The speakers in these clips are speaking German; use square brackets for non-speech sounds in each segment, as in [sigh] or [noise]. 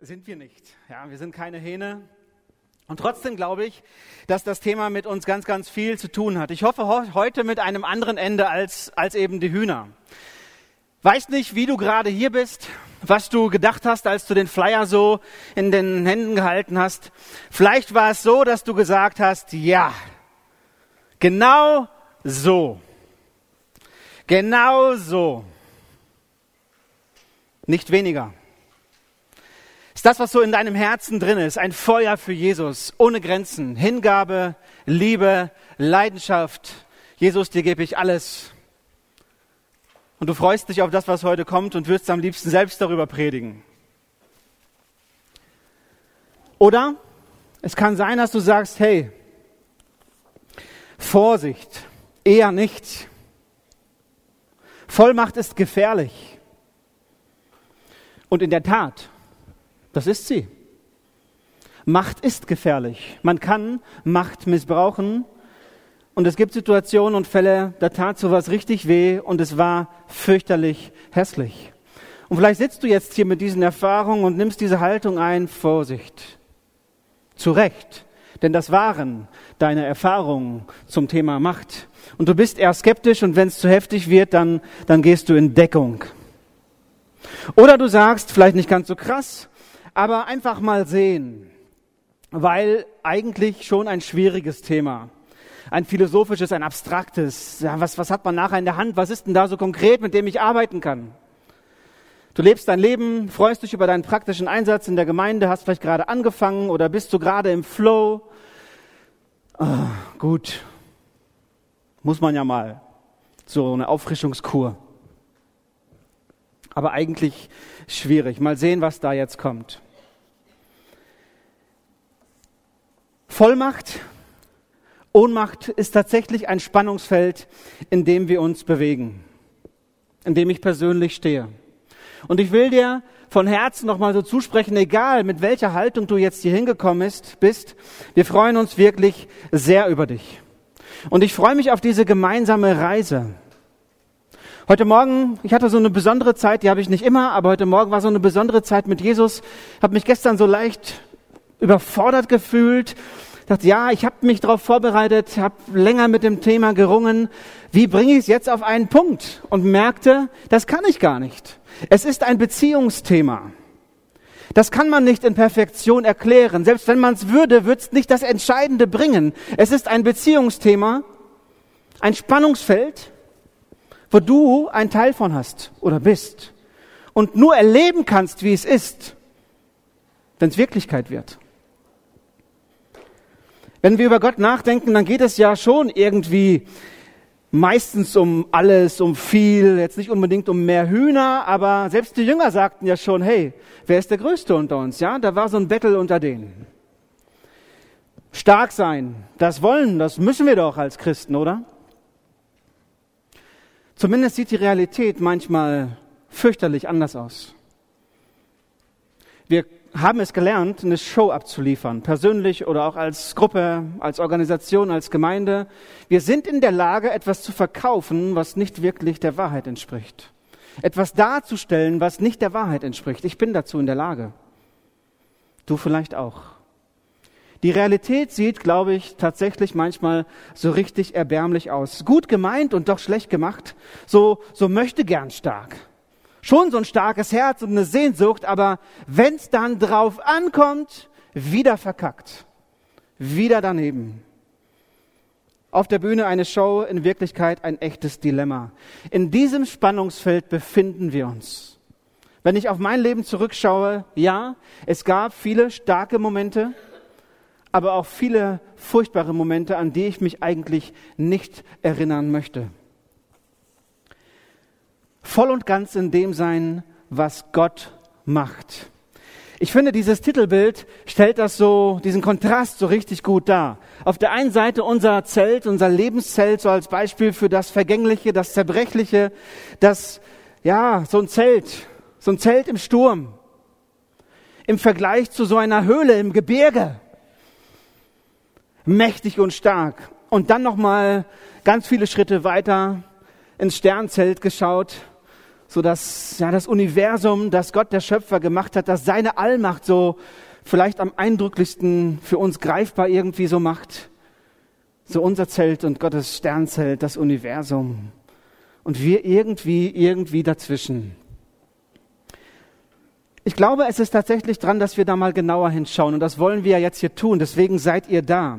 sind wir nicht. Ja, wir sind keine Hähne. Und trotzdem glaube ich, dass das Thema mit uns ganz, ganz viel zu tun hat. Ich hoffe heute mit einem anderen Ende als, als eben die Hühner. Weiß nicht, wie du gerade hier bist, was du gedacht hast, als du den Flyer so in den Händen gehalten hast. Vielleicht war es so, dass du gesagt hast, ja, genau so. Genau so. Nicht weniger. Ist das, was so in deinem Herzen drin ist, ein Feuer für Jesus, ohne Grenzen, Hingabe, Liebe, Leidenschaft. Jesus, dir gebe ich alles. Und du freust dich auf das, was heute kommt und wirst am liebsten selbst darüber predigen. Oder es kann sein, dass du sagst, hey, Vorsicht, eher nicht. Vollmacht ist gefährlich. Und in der Tat, das ist sie. Macht ist gefährlich. Man kann Macht missbrauchen. Und es gibt Situationen und Fälle, da tat sowas richtig weh und es war fürchterlich hässlich. Und vielleicht sitzt du jetzt hier mit diesen Erfahrungen und nimmst diese Haltung ein, Vorsicht. Zu Recht. Denn das waren deine Erfahrungen zum Thema Macht. Und du bist eher skeptisch und wenn es zu heftig wird, dann, dann gehst du in Deckung. Oder du sagst, vielleicht nicht ganz so krass, aber einfach mal sehen, weil eigentlich schon ein schwieriges Thema. Ein philosophisches, ein abstraktes. Ja, was, was hat man nachher in der Hand? Was ist denn da so konkret, mit dem ich arbeiten kann? Du lebst dein Leben, freust dich über deinen praktischen Einsatz in der Gemeinde, hast vielleicht gerade angefangen oder bist du gerade im Flow. Oh, gut, muss man ja mal. So eine Auffrischungskur aber eigentlich schwierig. Mal sehen, was da jetzt kommt. Vollmacht, Ohnmacht ist tatsächlich ein Spannungsfeld, in dem wir uns bewegen, in dem ich persönlich stehe. Und ich will dir von Herzen nochmal so zusprechen, egal mit welcher Haltung du jetzt hier hingekommen bist, wir freuen uns wirklich sehr über dich. Und ich freue mich auf diese gemeinsame Reise. Heute Morgen, ich hatte so eine besondere Zeit, die habe ich nicht immer, aber heute Morgen war so eine besondere Zeit mit Jesus. Habe mich gestern so leicht überfordert gefühlt. Dachte, ja, ich habe mich darauf vorbereitet, habe länger mit dem Thema gerungen. Wie bringe ich es jetzt auf einen Punkt? Und merkte, das kann ich gar nicht. Es ist ein Beziehungsthema. Das kann man nicht in Perfektion erklären. Selbst wenn man es würde, wird es nicht das Entscheidende bringen. Es ist ein Beziehungsthema, ein Spannungsfeld, wo du ein Teil von hast oder bist und nur erleben kannst, wie es ist, wenn es Wirklichkeit wird. Wenn wir über Gott nachdenken, dann geht es ja schon irgendwie meistens um alles, um viel, jetzt nicht unbedingt um mehr Hühner, aber selbst die Jünger sagten ja schon, hey, wer ist der Größte unter uns? Ja, da war so ein Battle unter denen. Stark sein, das wollen, das müssen wir doch als Christen, oder? Zumindest sieht die Realität manchmal fürchterlich anders aus. Wir haben es gelernt, eine Show abzuliefern, persönlich oder auch als Gruppe, als Organisation, als Gemeinde. Wir sind in der Lage, etwas zu verkaufen, was nicht wirklich der Wahrheit entspricht. Etwas darzustellen, was nicht der Wahrheit entspricht. Ich bin dazu in der Lage. Du vielleicht auch. Die Realität sieht, glaube ich, tatsächlich manchmal so richtig erbärmlich aus. Gut gemeint und doch schlecht gemacht. So, so möchte gern stark. Schon so ein starkes Herz und eine Sehnsucht, aber wenn's dann drauf ankommt, wieder verkackt. Wieder daneben. Auf der Bühne eine Show, in Wirklichkeit ein echtes Dilemma. In diesem Spannungsfeld befinden wir uns. Wenn ich auf mein Leben zurückschaue, ja, es gab viele starke Momente, aber auch viele furchtbare Momente, an die ich mich eigentlich nicht erinnern möchte. Voll und ganz in dem sein, was Gott macht. Ich finde, dieses Titelbild stellt das so, diesen Kontrast so richtig gut dar. Auf der einen Seite unser Zelt, unser Lebenszelt, so als Beispiel für das Vergängliche, das Zerbrechliche, das, ja, so ein Zelt, so ein Zelt im Sturm. Im Vergleich zu so einer Höhle im Gebirge mächtig und stark. Und dann nochmal ganz viele Schritte weiter ins Sternzelt geschaut, so das, ja, das Universum, das Gott der Schöpfer gemacht hat, das seine Allmacht so vielleicht am eindrücklichsten für uns greifbar irgendwie so macht. So unser Zelt und Gottes Sternzelt, das Universum. Und wir irgendwie, irgendwie dazwischen. Ich glaube, es ist tatsächlich dran, dass wir da mal genauer hinschauen. Und das wollen wir ja jetzt hier tun. Deswegen seid ihr da.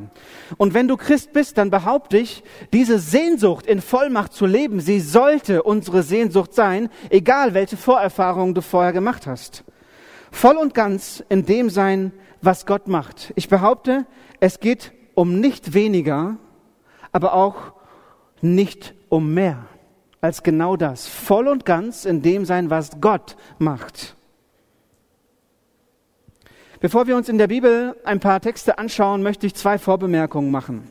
Und wenn du Christ bist, dann behaupte ich, diese Sehnsucht in Vollmacht zu leben, sie sollte unsere Sehnsucht sein, egal welche Vorerfahrungen du vorher gemacht hast. Voll und ganz in dem sein, was Gott macht. Ich behaupte, es geht um nicht weniger, aber auch nicht um mehr als genau das. Voll und ganz in dem sein, was Gott macht. Bevor wir uns in der Bibel ein paar Texte anschauen, möchte ich zwei Vorbemerkungen machen.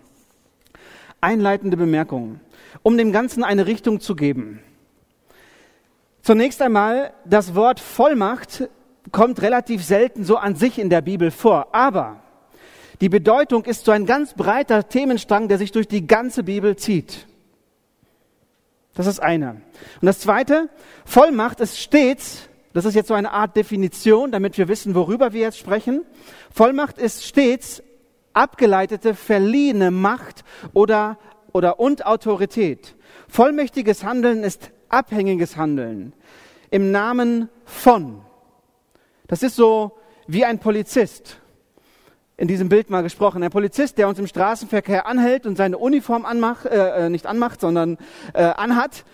Einleitende Bemerkungen, um dem Ganzen eine Richtung zu geben. Zunächst einmal, das Wort Vollmacht kommt relativ selten so an sich in der Bibel vor, aber die Bedeutung ist so ein ganz breiter Themenstrang, der sich durch die ganze Bibel zieht. Das ist eine. Und das zweite, Vollmacht ist stets das ist jetzt so eine Art Definition, damit wir wissen, worüber wir jetzt sprechen. Vollmacht ist stets abgeleitete, verliehene Macht oder, oder und Autorität. Vollmächtiges Handeln ist abhängiges Handeln im Namen von. Das ist so wie ein Polizist. In diesem Bild mal gesprochen. Ein Polizist, der uns im Straßenverkehr anhält und seine Uniform anmacht, äh, äh nicht anmacht, sondern äh, anhat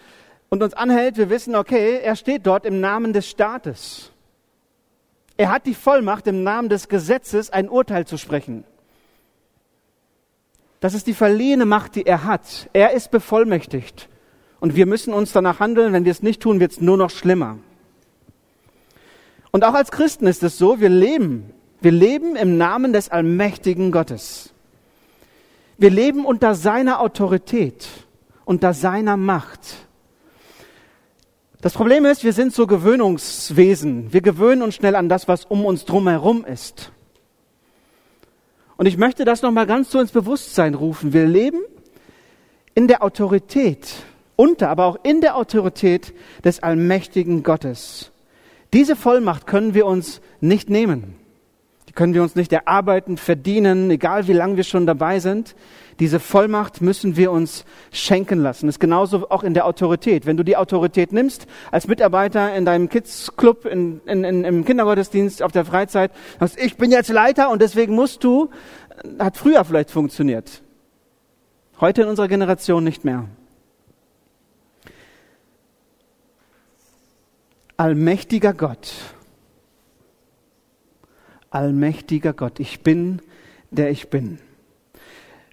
und uns anhält, wir wissen, okay, er steht dort im Namen des Staates. Er hat die Vollmacht, im Namen des Gesetzes ein Urteil zu sprechen. Das ist die verliehene Macht, die er hat. Er ist bevollmächtigt. Und wir müssen uns danach handeln. Wenn wir es nicht tun, wird es nur noch schlimmer. Und auch als Christen ist es so, wir leben. Wir leben im Namen des allmächtigen Gottes. Wir leben unter seiner Autorität, unter seiner Macht. Das Problem ist, wir sind so Gewöhnungswesen. Wir gewöhnen uns schnell an das, was um uns drumherum ist. Und ich möchte das nochmal ganz so ins Bewusstsein rufen. Wir leben in der Autorität, unter, aber auch in der Autorität des allmächtigen Gottes. Diese Vollmacht können wir uns nicht nehmen. Die können wir uns nicht erarbeiten, verdienen, egal wie lange wir schon dabei sind. Diese Vollmacht müssen wir uns schenken lassen. Das ist genauso auch in der Autorität. Wenn du die Autorität nimmst, als Mitarbeiter in deinem Kids-Club, in, in, in, im Kindergottesdienst, auf der Freizeit, sagst, ich bin jetzt Leiter und deswegen musst du, hat früher vielleicht funktioniert. Heute in unserer Generation nicht mehr. Allmächtiger Gott. Allmächtiger Gott. Ich bin, der ich bin.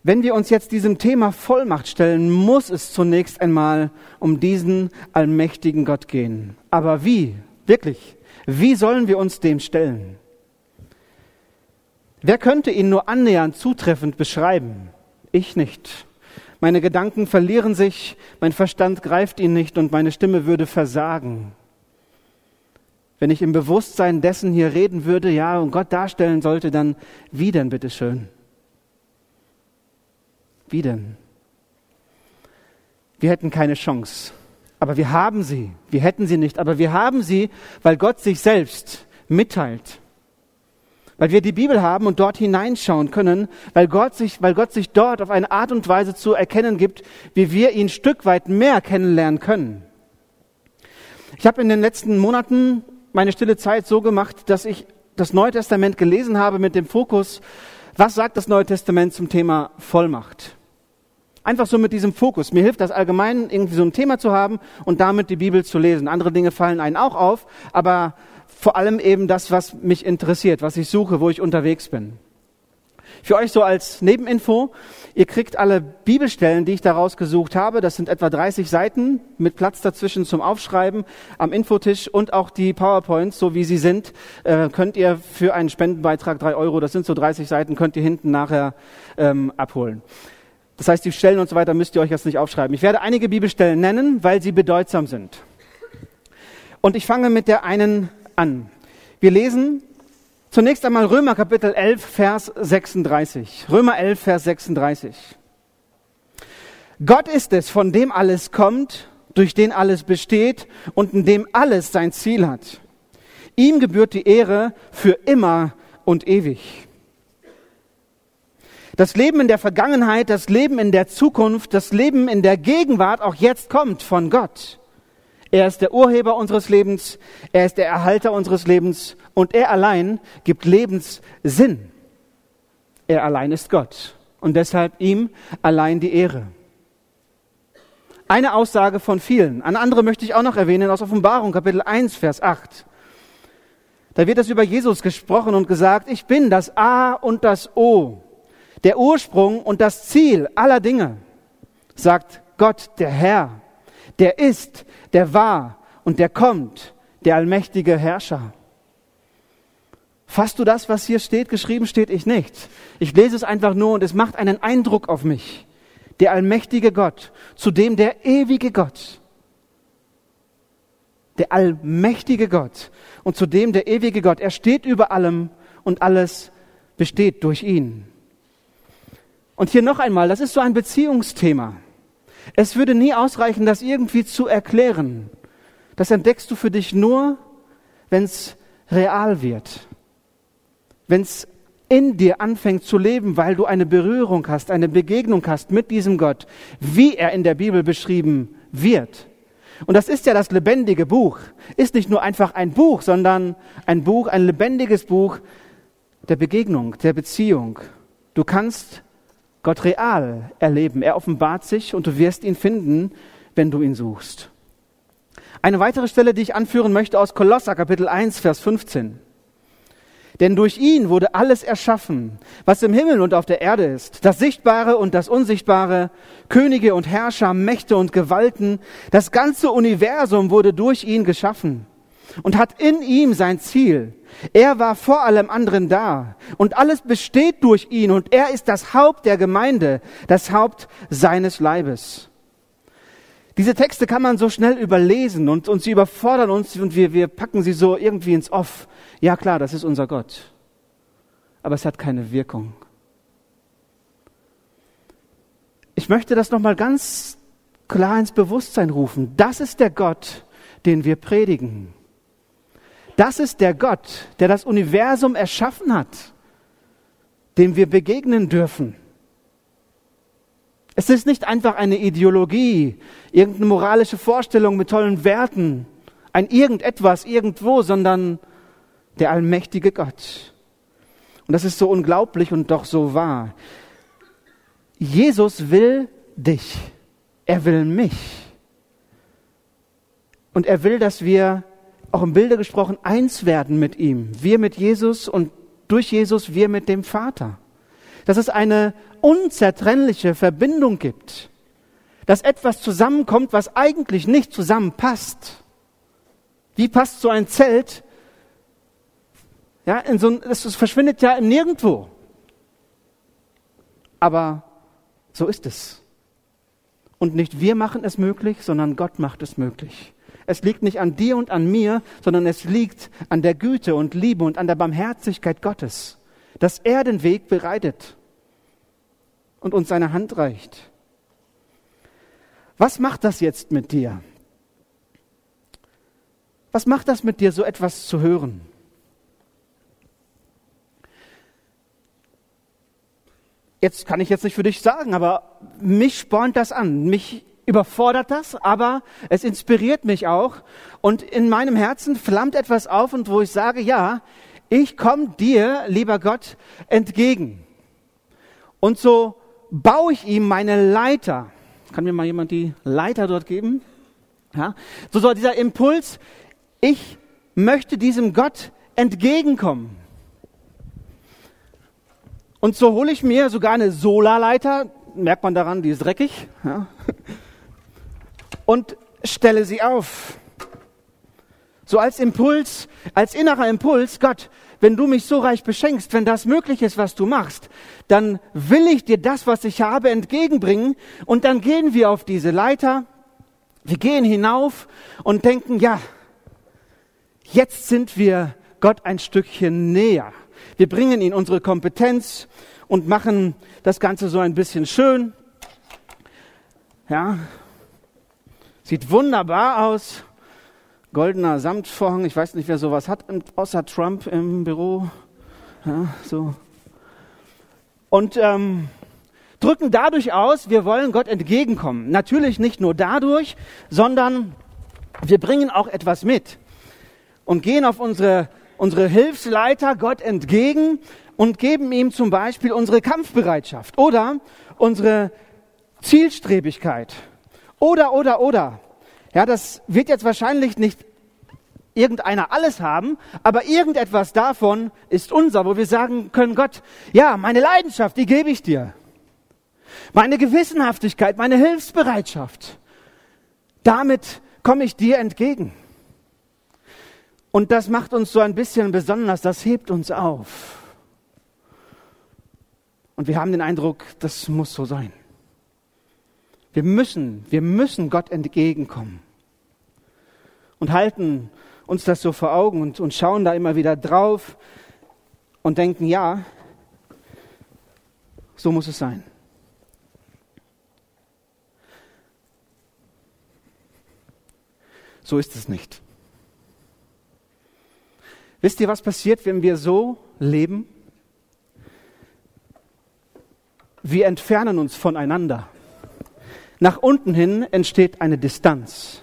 Wenn wir uns jetzt diesem Thema Vollmacht stellen, muss es zunächst einmal um diesen allmächtigen Gott gehen. Aber wie? Wirklich? Wie sollen wir uns dem stellen? Wer könnte ihn nur annähernd zutreffend beschreiben? Ich nicht. Meine Gedanken verlieren sich, mein Verstand greift ihn nicht und meine Stimme würde versagen. Wenn ich im Bewusstsein dessen hier reden würde, ja, und Gott darstellen sollte, dann wie denn bitteschön? Wie denn? Wir hätten keine Chance. Aber wir haben sie. Wir hätten sie nicht. Aber wir haben sie, weil Gott sich selbst mitteilt. Weil wir die Bibel haben und dort hineinschauen können, weil Gott sich, weil Gott sich dort auf eine Art und Weise zu erkennen gibt, wie wir ihn ein Stück weit mehr kennenlernen können. Ich habe in den letzten Monaten meine stille Zeit so gemacht, dass ich das Neue Testament gelesen habe mit dem Fokus, was sagt das Neue Testament zum Thema Vollmacht? Einfach so mit diesem Fokus. Mir hilft das allgemein, irgendwie so ein Thema zu haben und damit die Bibel zu lesen. Andere Dinge fallen einen auch auf, aber vor allem eben das, was mich interessiert, was ich suche, wo ich unterwegs bin. Für euch so als Nebeninfo, ihr kriegt alle Bibelstellen, die ich daraus gesucht habe. Das sind etwa 30 Seiten mit Platz dazwischen zum Aufschreiben am Infotisch und auch die PowerPoints, so wie sie sind, äh, könnt ihr für einen Spendenbeitrag drei Euro, das sind so 30 Seiten, könnt ihr hinten nachher ähm, abholen. Das heißt, die Stellen und so weiter müsst ihr euch jetzt nicht aufschreiben. Ich werde einige Bibelstellen nennen, weil sie bedeutsam sind. Und ich fange mit der einen an. Wir lesen zunächst einmal Römer Kapitel 11, Vers 36. Römer 11, Vers 36. Gott ist es, von dem alles kommt, durch den alles besteht und in dem alles sein Ziel hat. Ihm gebührt die Ehre für immer und ewig. Das Leben in der Vergangenheit, das Leben in der Zukunft, das Leben in der Gegenwart auch jetzt kommt von Gott. Er ist der Urheber unseres Lebens, er ist der Erhalter unseres Lebens und er allein gibt Lebenssinn. Er allein ist Gott und deshalb ihm allein die Ehre. Eine Aussage von vielen. Eine andere möchte ich auch noch erwähnen aus Offenbarung, Kapitel 1, Vers 8. Da wird es über Jesus gesprochen und gesagt, ich bin das A und das O, der Ursprung und das Ziel aller Dinge, sagt Gott, der Herr, der ist, der war und der kommt, der allmächtige Herrscher. Fasst du das, was hier steht? Geschrieben steht ich nicht. Ich lese es einfach nur und es macht einen Eindruck auf mich. Der allmächtige Gott, zudem der ewige Gott. Der allmächtige Gott und zudem der ewige Gott. Er steht über allem und alles besteht durch ihn. Und hier noch einmal, das ist so ein Beziehungsthema. Es würde nie ausreichen, das irgendwie zu erklären. Das entdeckst du für dich nur, wenn es real wird. Wenn es in dir anfängt zu leben, weil du eine Berührung hast, eine Begegnung hast mit diesem Gott, wie er in der Bibel beschrieben wird. Und das ist ja das lebendige Buch. Ist nicht nur einfach ein Buch, sondern ein Buch, ein lebendiges Buch der Begegnung, der Beziehung. Du kannst Gott real erleben. Er offenbart sich und du wirst ihn finden, wenn du ihn suchst. Eine weitere Stelle, die ich anführen möchte aus Kolosser Kapitel 1, Vers 15. Denn durch ihn wurde alles erschaffen, was im Himmel und auf der Erde ist, das Sichtbare und das Unsichtbare, Könige und Herrscher, Mächte und Gewalten, das ganze Universum wurde durch ihn geschaffen und hat in ihm sein Ziel. Er war vor allem anderen da und alles besteht durch ihn und er ist das Haupt der Gemeinde, das Haupt seines Leibes. Diese Texte kann man so schnell überlesen und, und sie überfordern uns und wir, wir packen sie so irgendwie ins Off. Ja klar, das ist unser Gott. Aber es hat keine Wirkung. Ich möchte das nochmal ganz klar ins Bewusstsein rufen. Das ist der Gott, den wir predigen. Das ist der Gott, der das Universum erschaffen hat, dem wir begegnen dürfen. Es ist nicht einfach eine Ideologie, irgendeine moralische Vorstellung mit tollen Werten, ein irgendetwas irgendwo, sondern der allmächtige Gott. Und das ist so unglaublich und doch so wahr. Jesus will dich. Er will mich. Und er will, dass wir auch im Bilde gesprochen, eins werden mit ihm. Wir mit Jesus und durch Jesus wir mit dem Vater. Dass es eine unzertrennliche Verbindung gibt. Dass etwas zusammenkommt, was eigentlich nicht zusammenpasst. Wie passt so ein Zelt? Ja, in so ein, es verschwindet ja im Nirgendwo. Aber so ist es. Und nicht wir machen es möglich, sondern Gott macht es möglich. Es liegt nicht an dir und an mir, sondern es liegt an der Güte und Liebe und an der Barmherzigkeit Gottes, dass er den Weg bereitet und uns seine Hand reicht. Was macht das jetzt mit dir? Was macht das mit dir, so etwas zu hören? Jetzt kann ich jetzt nicht für dich sagen, aber mich spornt das an. Mich überfordert das, aber es inspiriert mich auch. Und in meinem Herzen flammt etwas auf und wo ich sage, ja, ich komme dir, lieber Gott, entgegen. Und so baue ich ihm meine Leiter. Kann mir mal jemand die Leiter dort geben? Ja? So soll dieser Impuls, ich möchte diesem Gott entgegenkommen. Und so hole ich mir sogar eine Solarleiter, merkt man daran, die ist dreckig. Ja? Und stelle sie auf. So als Impuls, als innerer Impuls, Gott, wenn du mich so reich beschenkst, wenn das möglich ist, was du machst, dann will ich dir das, was ich habe, entgegenbringen und dann gehen wir auf diese Leiter, wir gehen hinauf und denken, ja, jetzt sind wir Gott ein Stückchen näher. Wir bringen ihn unsere Kompetenz und machen das Ganze so ein bisschen schön. Ja, Sieht wunderbar aus. Goldener Samtvorhang. Ich weiß nicht, wer sowas hat, außer Trump im Büro. Ja, so. Und ähm, drücken dadurch aus, wir wollen Gott entgegenkommen. Natürlich nicht nur dadurch, sondern wir bringen auch etwas mit und gehen auf unsere, unsere Hilfsleiter Gott entgegen und geben ihm zum Beispiel unsere Kampfbereitschaft oder unsere Zielstrebigkeit oder, oder, oder. Ja, das wird jetzt wahrscheinlich nicht irgendeiner alles haben, aber irgendetwas davon ist unser, wo wir sagen können, Gott, ja, meine Leidenschaft, die gebe ich dir. Meine Gewissenhaftigkeit, meine Hilfsbereitschaft. Damit komme ich dir entgegen. Und das macht uns so ein bisschen besonders, das hebt uns auf. Und wir haben den Eindruck, das muss so sein. Wir müssen, wir müssen Gott entgegenkommen. Und halten uns das so vor Augen und, und schauen da immer wieder drauf und denken, ja, so muss es sein. So ist es nicht. Wisst ihr, was passiert, wenn wir so leben? Wir entfernen uns voneinander. Nach unten hin entsteht eine Distanz.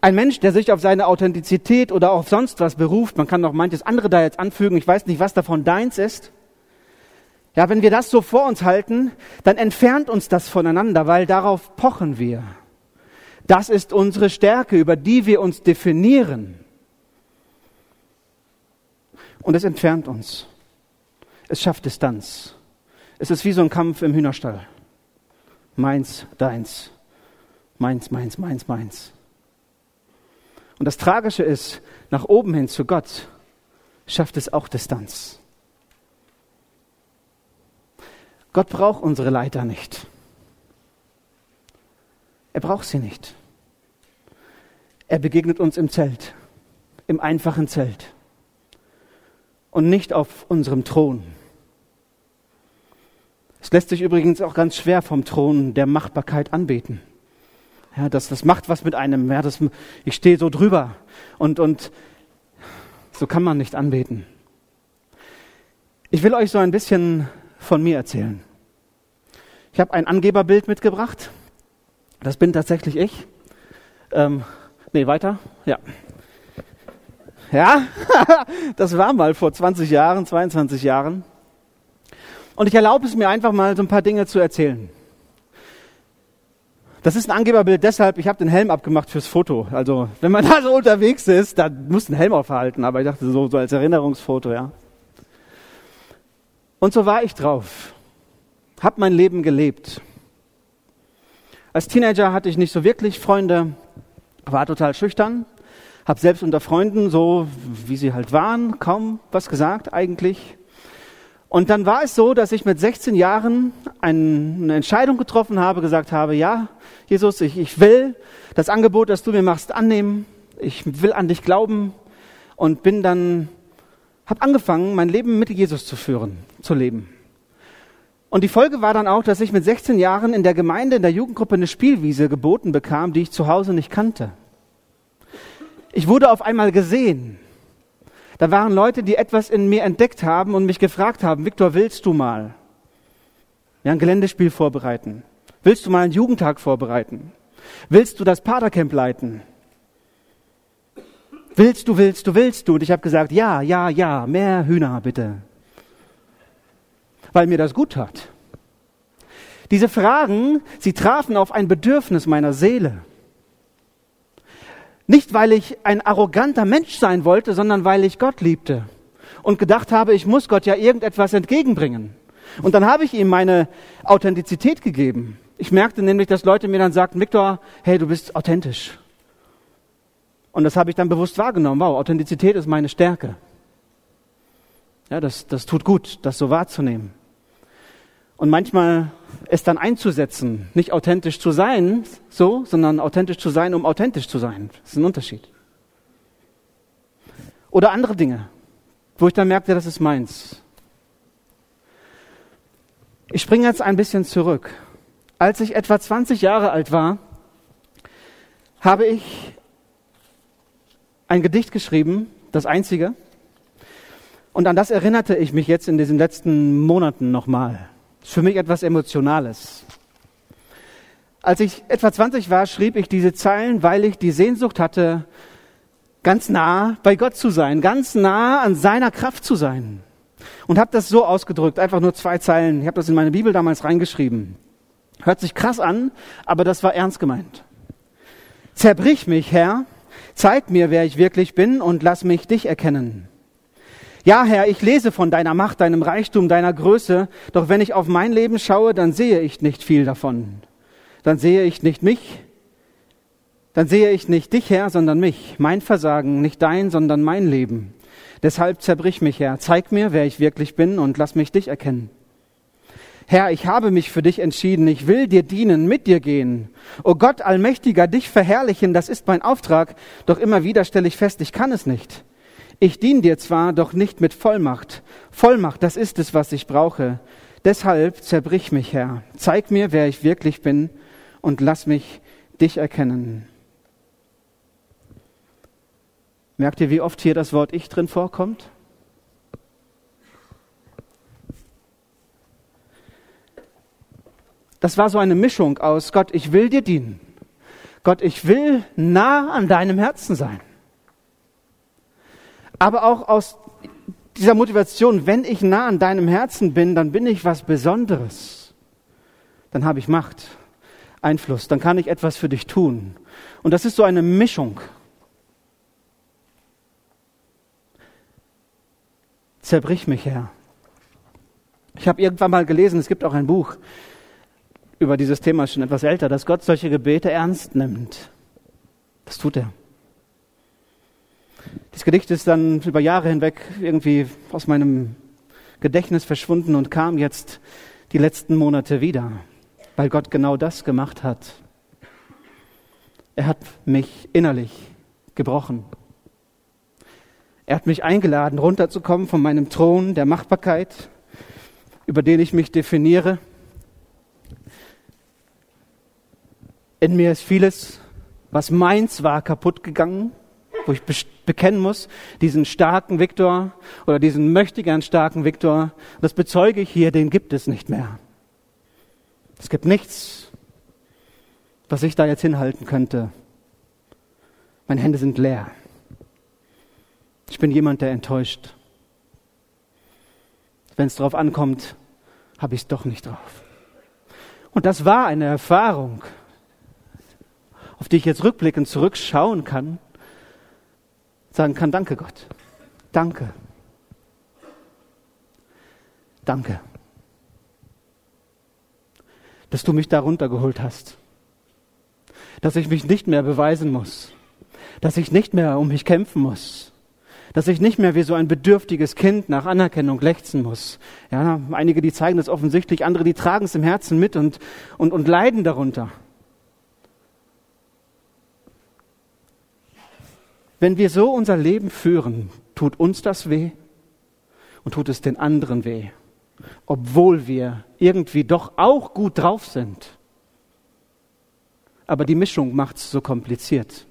Ein Mensch, der sich auf seine Authentizität oder auf sonst was beruft, man kann noch manches andere da jetzt anfügen, ich weiß nicht, was davon deins ist. Ja, wenn wir das so vor uns halten, dann entfernt uns das voneinander, weil darauf pochen wir. Das ist unsere Stärke, über die wir uns definieren. Und es entfernt uns. Es schafft Distanz. Es ist wie so ein Kampf im Hühnerstall. Meins, deins. Meins, meins, meins, meins. Und das Tragische ist, nach oben hin zu Gott schafft es auch Distanz. Gott braucht unsere Leiter nicht. Er braucht sie nicht. Er begegnet uns im Zelt, im einfachen Zelt und nicht auf unserem Thron. Es lässt sich übrigens auch ganz schwer vom Thron der Machbarkeit anbeten. Ja, das, das macht was mit einem. Ja, das, ich stehe so drüber und, und so kann man nicht anbeten. Ich will euch so ein bisschen von mir erzählen. Ich habe ein Angeberbild mitgebracht. Das bin tatsächlich ich. Ähm, nee, weiter. Ja. Ja, [laughs] das war mal vor 20 Jahren, 22 Jahren. Und ich erlaube es mir einfach mal so ein paar Dinge zu erzählen. Das ist ein Angeberbild deshalb, ich habe den Helm abgemacht fürs Foto. Also wenn man [laughs] da so unterwegs ist, dann muss ein Helm aufhalten. Aber ich dachte so, so als Erinnerungsfoto, ja. Und so war ich drauf. Hab mein Leben gelebt. Als Teenager hatte ich nicht so wirklich Freunde, war total schüchtern, hab selbst unter Freunden, so wie sie halt waren, kaum was gesagt eigentlich. Und dann war es so, dass ich mit 16 Jahren eine Entscheidung getroffen habe, gesagt habe, ja, Jesus, ich, ich will das Angebot, das du mir machst, annehmen. Ich will an dich glauben und bin dann, habe angefangen, mein Leben mit Jesus zu führen, zu leben. Und die Folge war dann auch, dass ich mit 16 Jahren in der Gemeinde, in der Jugendgruppe eine Spielwiese geboten bekam, die ich zu Hause nicht kannte. Ich wurde auf einmal gesehen. Da waren Leute, die etwas in mir entdeckt haben und mich gefragt haben, Viktor, willst du mal ja, ein Geländespiel vorbereiten? Willst du mal einen Jugendtag vorbereiten? Willst du das Patercamp leiten? Willst du, willst du, willst du? Und ich habe gesagt, ja, ja, ja, mehr Hühner bitte. Weil mir das gut tat. Diese Fragen, sie trafen auf ein Bedürfnis meiner Seele. Nicht, weil ich ein arroganter Mensch sein wollte, sondern weil ich Gott liebte und gedacht habe, ich muss Gott ja irgendetwas entgegenbringen. Und dann habe ich ihm meine Authentizität gegeben. Ich merkte nämlich, dass Leute mir dann sagten, Viktor, hey, du bist authentisch. Und das habe ich dann bewusst wahrgenommen. Wow, Authentizität ist meine Stärke. Ja, das, das tut gut, das so wahrzunehmen. Und manchmal es dann einzusetzen, nicht authentisch zu sein, so, sondern authentisch zu sein, um authentisch zu sein. Das ist ein Unterschied. Oder andere Dinge, wo ich dann merkte, das ist meins. Ich springe jetzt ein bisschen zurück. Als ich etwa 20 Jahre alt war, habe ich ein Gedicht geschrieben, das einzige. Und an das erinnerte ich mich jetzt in diesen letzten Monaten nochmal. Ist für mich etwas Emotionales. Als ich etwa 20 war, schrieb ich diese Zeilen, weil ich die Sehnsucht hatte, ganz nah bei Gott zu sein, ganz nah an seiner Kraft zu sein. Und habe das so ausgedrückt, einfach nur zwei Zeilen. Ich habe das in meine Bibel damals reingeschrieben. Hört sich krass an, aber das war ernst gemeint. Zerbrich mich, Herr, zeig mir, wer ich wirklich bin und lass mich dich erkennen. Ja, Herr, ich lese von deiner Macht, deinem Reichtum, deiner Größe, doch wenn ich auf mein Leben schaue, dann sehe ich nicht viel davon. Dann sehe ich nicht mich, dann sehe ich nicht dich, Herr, sondern mich, mein Versagen, nicht dein, sondern mein Leben. Deshalb zerbrich mich, Herr, zeig mir, wer ich wirklich bin und lass mich dich erkennen. Herr, ich habe mich für dich entschieden, ich will dir dienen, mit dir gehen. O Gott, Allmächtiger, dich verherrlichen, das ist mein Auftrag, doch immer wieder stelle ich fest, ich kann es nicht. Ich diene dir zwar, doch nicht mit Vollmacht. Vollmacht, das ist es, was ich brauche. Deshalb zerbrich mich, Herr. Zeig mir, wer ich wirklich bin und lass mich dich erkennen. Merkt ihr, wie oft hier das Wort Ich drin vorkommt? Das war so eine Mischung aus Gott, ich will dir dienen. Gott, ich will nah an deinem Herzen sein aber auch aus dieser Motivation, wenn ich nah an deinem Herzen bin, dann bin ich was Besonderes. Dann habe ich Macht, Einfluss, dann kann ich etwas für dich tun. Und das ist so eine Mischung. Zerbrich mich, Herr. Ich habe irgendwann mal gelesen, es gibt auch ein Buch über dieses Thema, schon etwas älter, dass Gott solche Gebete ernst nimmt. Das tut er. Das Gedicht ist dann über Jahre hinweg irgendwie aus meinem Gedächtnis verschwunden und kam jetzt die letzten Monate wieder, weil Gott genau das gemacht hat. Er hat mich innerlich gebrochen. Er hat mich eingeladen, runterzukommen von meinem Thron der Machbarkeit, über den ich mich definiere. In mir ist vieles, was meins war, kaputt gegangen wo ich bekennen muss, diesen starken Viktor oder diesen möchtegern starken Viktor, das bezeuge ich hier, den gibt es nicht mehr. Es gibt nichts, was ich da jetzt hinhalten könnte. Meine Hände sind leer. Ich bin jemand, der enttäuscht. Wenn es darauf ankommt, habe ich es doch nicht drauf. Und das war eine Erfahrung, auf die ich jetzt rückblickend zurückschauen kann sagen kann, danke Gott. Danke. Danke. Dass du mich da runtergeholt hast. Dass ich mich nicht mehr beweisen muss. Dass ich nicht mehr um mich kämpfen muss. Dass ich nicht mehr wie so ein bedürftiges Kind nach Anerkennung lechzen muss. Ja, einige, die zeigen das offensichtlich, andere, die tragen es im Herzen mit und, und, und leiden darunter. Wenn wir so unser Leben führen, tut uns das weh und tut es den anderen weh, obwohl wir irgendwie doch auch gut drauf sind. Aber die Mischung macht es so kompliziert.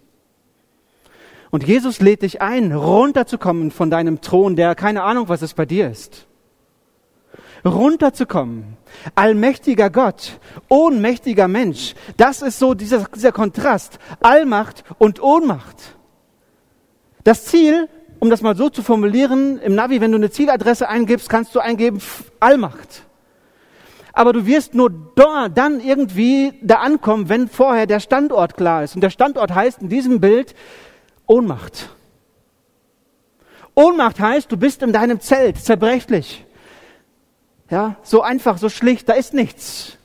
Und Jesus lädt dich ein, runterzukommen von deinem Thron, der keine Ahnung, was es bei dir ist. Runterzukommen. Allmächtiger Gott, ohnmächtiger Mensch. Das ist so dieser, dieser Kontrast. Allmacht und Ohnmacht. Das Ziel, um das mal so zu formulieren, im Navi, wenn du eine Zieladresse eingibst, kannst du eingeben Allmacht. Aber du wirst nur dort dann irgendwie da ankommen, wenn vorher der Standort klar ist. Und der Standort heißt in diesem Bild Ohnmacht. Ohnmacht heißt, du bist in deinem Zelt, zerbrechlich. Ja, so einfach, so schlicht, da ist nichts.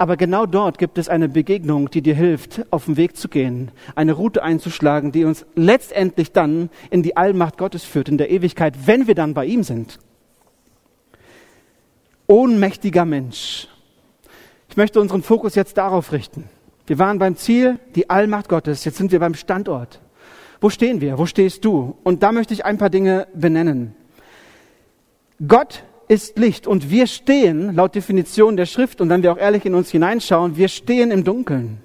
Aber genau dort gibt es eine Begegnung, die dir hilft, auf den Weg zu gehen, eine Route einzuschlagen, die uns letztendlich dann in die Allmacht Gottes führt, in der Ewigkeit, wenn wir dann bei ihm sind. Ohnmächtiger Mensch. Ich möchte unseren Fokus jetzt darauf richten. Wir waren beim Ziel, die Allmacht Gottes. Jetzt sind wir beim Standort. Wo stehen wir? Wo stehst du? Und da möchte ich ein paar Dinge benennen. Gott ist Licht und wir stehen, laut Definition der Schrift, und wenn wir auch ehrlich in uns hineinschauen, wir stehen im Dunkeln.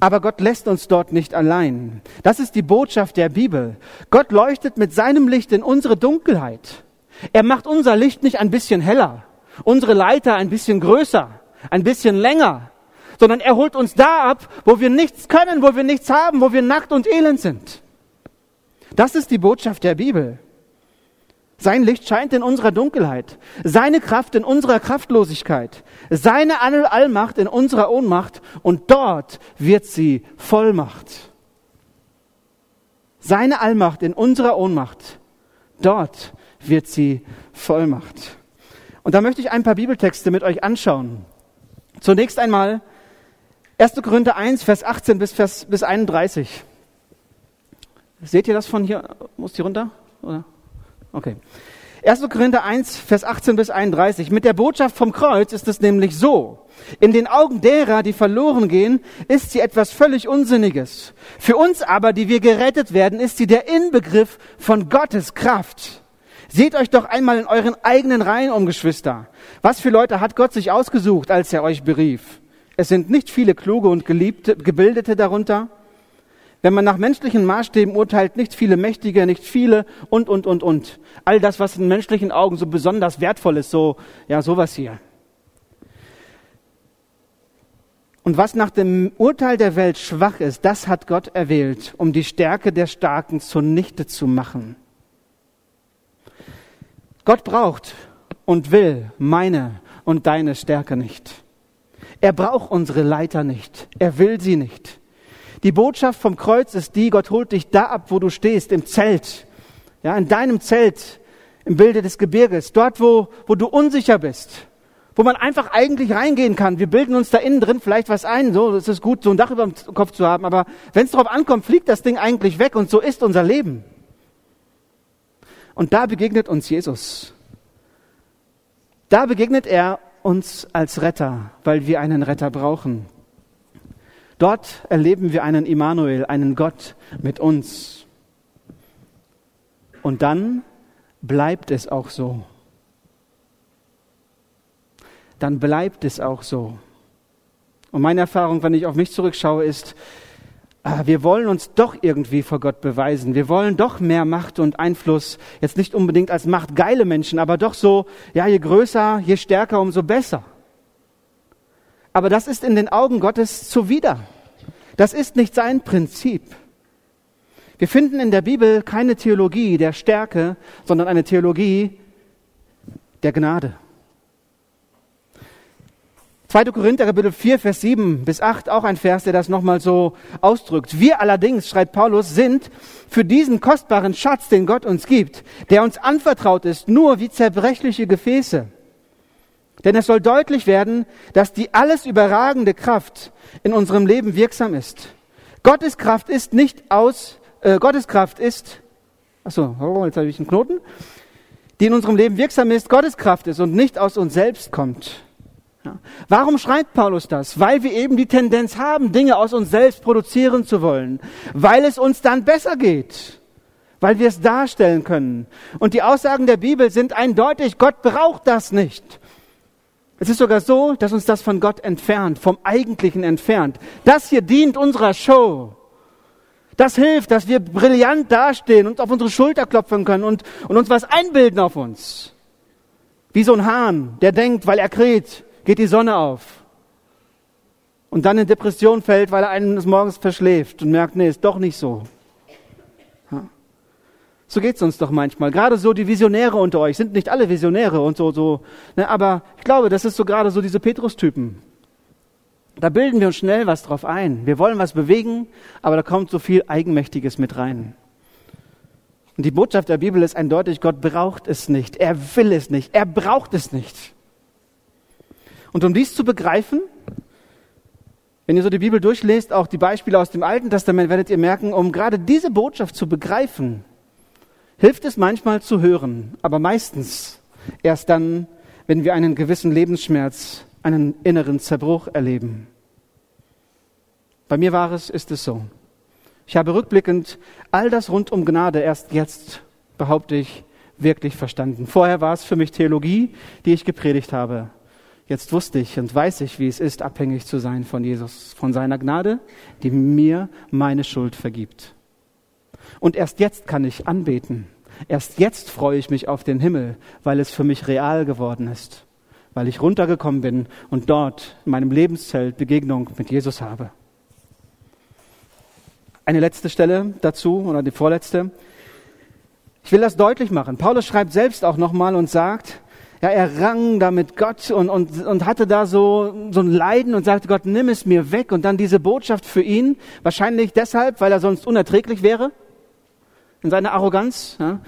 Aber Gott lässt uns dort nicht allein. Das ist die Botschaft der Bibel. Gott leuchtet mit seinem Licht in unsere Dunkelheit. Er macht unser Licht nicht ein bisschen heller, unsere Leiter ein bisschen größer, ein bisschen länger, sondern er holt uns da ab, wo wir nichts können, wo wir nichts haben, wo wir nackt und elend sind. Das ist die Botschaft der Bibel. Sein Licht scheint in unserer Dunkelheit, seine Kraft in unserer Kraftlosigkeit, seine Allmacht in unserer Ohnmacht und dort wird sie Vollmacht. Seine Allmacht in unserer Ohnmacht, dort wird sie Vollmacht. Und da möchte ich ein paar Bibeltexte mit euch anschauen. Zunächst einmal 1. Korinther 1, Vers 18 bis, Vers, bis 31. Seht ihr das von hier? Muss die runter? Oder? Okay. 1. Korinther 1, Vers 18 bis 31. Mit der Botschaft vom Kreuz ist es nämlich so. In den Augen derer, die verloren gehen, ist sie etwas völlig Unsinniges. Für uns aber, die wir gerettet werden, ist sie der Inbegriff von Gottes Kraft. Seht euch doch einmal in euren eigenen Reihen um, Geschwister. Was für Leute hat Gott sich ausgesucht, als er euch berief? Es sind nicht viele kluge und geliebte, gebildete darunter. Wenn man nach menschlichen Maßstäben urteilt, nicht viele Mächtige, nicht viele und, und, und, und. All das, was in menschlichen Augen so besonders wertvoll ist, so, ja, sowas hier. Und was nach dem Urteil der Welt schwach ist, das hat Gott erwählt, um die Stärke der Starken zunichte zu machen. Gott braucht und will meine und deine Stärke nicht. Er braucht unsere Leiter nicht. Er will sie nicht. Die Botschaft vom Kreuz ist die, Gott holt dich da ab, wo du stehst, im Zelt. Ja, in deinem Zelt, im Bilde des Gebirges, dort, wo, wo du unsicher bist, wo man einfach eigentlich reingehen kann. Wir bilden uns da innen drin vielleicht was ein, so, es ist gut, so ein Dach über dem Kopf zu haben, aber wenn es darauf ankommt, fliegt das Ding eigentlich weg und so ist unser Leben. Und da begegnet uns Jesus. Da begegnet er uns als Retter, weil wir einen Retter brauchen. Dort erleben wir einen Immanuel, einen Gott mit uns. Und dann bleibt es auch so. Dann bleibt es auch so. Und meine Erfahrung, wenn ich auf mich zurückschaue, ist, ah, wir wollen uns doch irgendwie vor Gott beweisen. Wir wollen doch mehr Macht und Einfluss. Jetzt nicht unbedingt als machtgeile Menschen, aber doch so, ja, je größer, je stärker, umso besser. Aber das ist in den Augen Gottes zuwider. Das ist nicht sein Prinzip. Wir finden in der Bibel keine Theologie der Stärke, sondern eine Theologie der Gnade. 2. Korinther Kapitel 4, Vers 7 bis 8, auch ein Vers, der das nochmal so ausdrückt. Wir allerdings, schreibt Paulus, sind für diesen kostbaren Schatz, den Gott uns gibt, der uns anvertraut ist, nur wie zerbrechliche Gefäße denn es soll deutlich werden, dass die alles überragende Kraft in unserem Leben wirksam ist. Gottes Kraft ist nicht aus, äh, Gottes Kraft ist, achso, jetzt habe ich einen Knoten, die in unserem Leben wirksam ist, Gottes Kraft ist und nicht aus uns selbst kommt. Ja. Warum schreibt Paulus das? Weil wir eben die Tendenz haben, Dinge aus uns selbst produzieren zu wollen, weil es uns dann besser geht, weil wir es darstellen können. Und die Aussagen der Bibel sind eindeutig, Gott braucht das nicht. Es ist sogar so, dass uns das von Gott entfernt, vom Eigentlichen entfernt. Das hier dient unserer Show. Das hilft, dass wir brillant dastehen und auf unsere Schulter klopfen können und, und uns was einbilden auf uns. Wie so ein Hahn, der denkt, weil er kräht, geht die Sonne auf. Und dann in Depression fällt, weil er eines Morgens verschläft und merkt, nee, ist doch nicht so. So geht's uns doch manchmal. Gerade so die Visionäre unter euch sind nicht alle Visionäre und so, so. Ne, aber ich glaube, das ist so gerade so diese Petrus-Typen. Da bilden wir uns schnell was drauf ein. Wir wollen was bewegen, aber da kommt so viel Eigenmächtiges mit rein. Und die Botschaft der Bibel ist eindeutig, Gott braucht es nicht. Er will es nicht. Er braucht es nicht. Und um dies zu begreifen, wenn ihr so die Bibel durchlest, auch die Beispiele aus dem Alten Testament, werdet ihr merken, um gerade diese Botschaft zu begreifen, hilft es manchmal zu hören, aber meistens erst dann, wenn wir einen gewissen Lebensschmerz, einen inneren Zerbruch erleben. Bei mir war es, ist es so. Ich habe rückblickend all das rund um Gnade erst jetzt, behaupte ich, wirklich verstanden. Vorher war es für mich Theologie, die ich gepredigt habe. Jetzt wusste ich und weiß ich, wie es ist, abhängig zu sein von Jesus, von seiner Gnade, die mir meine Schuld vergibt. Und erst jetzt kann ich anbeten. Erst jetzt freue ich mich auf den Himmel, weil es für mich real geworden ist, weil ich runtergekommen bin und dort in meinem Lebenszelt Begegnung mit Jesus habe. Eine letzte Stelle dazu oder die vorletzte. Ich will das deutlich machen. Paulus schreibt selbst auch nochmal und sagt, ja, er rang da mit Gott und, und, und hatte da so, so ein Leiden und sagte, Gott, nimm es mir weg. Und dann diese Botschaft für ihn, wahrscheinlich deshalb, weil er sonst unerträglich wäre, in seiner Arroganz. Ja.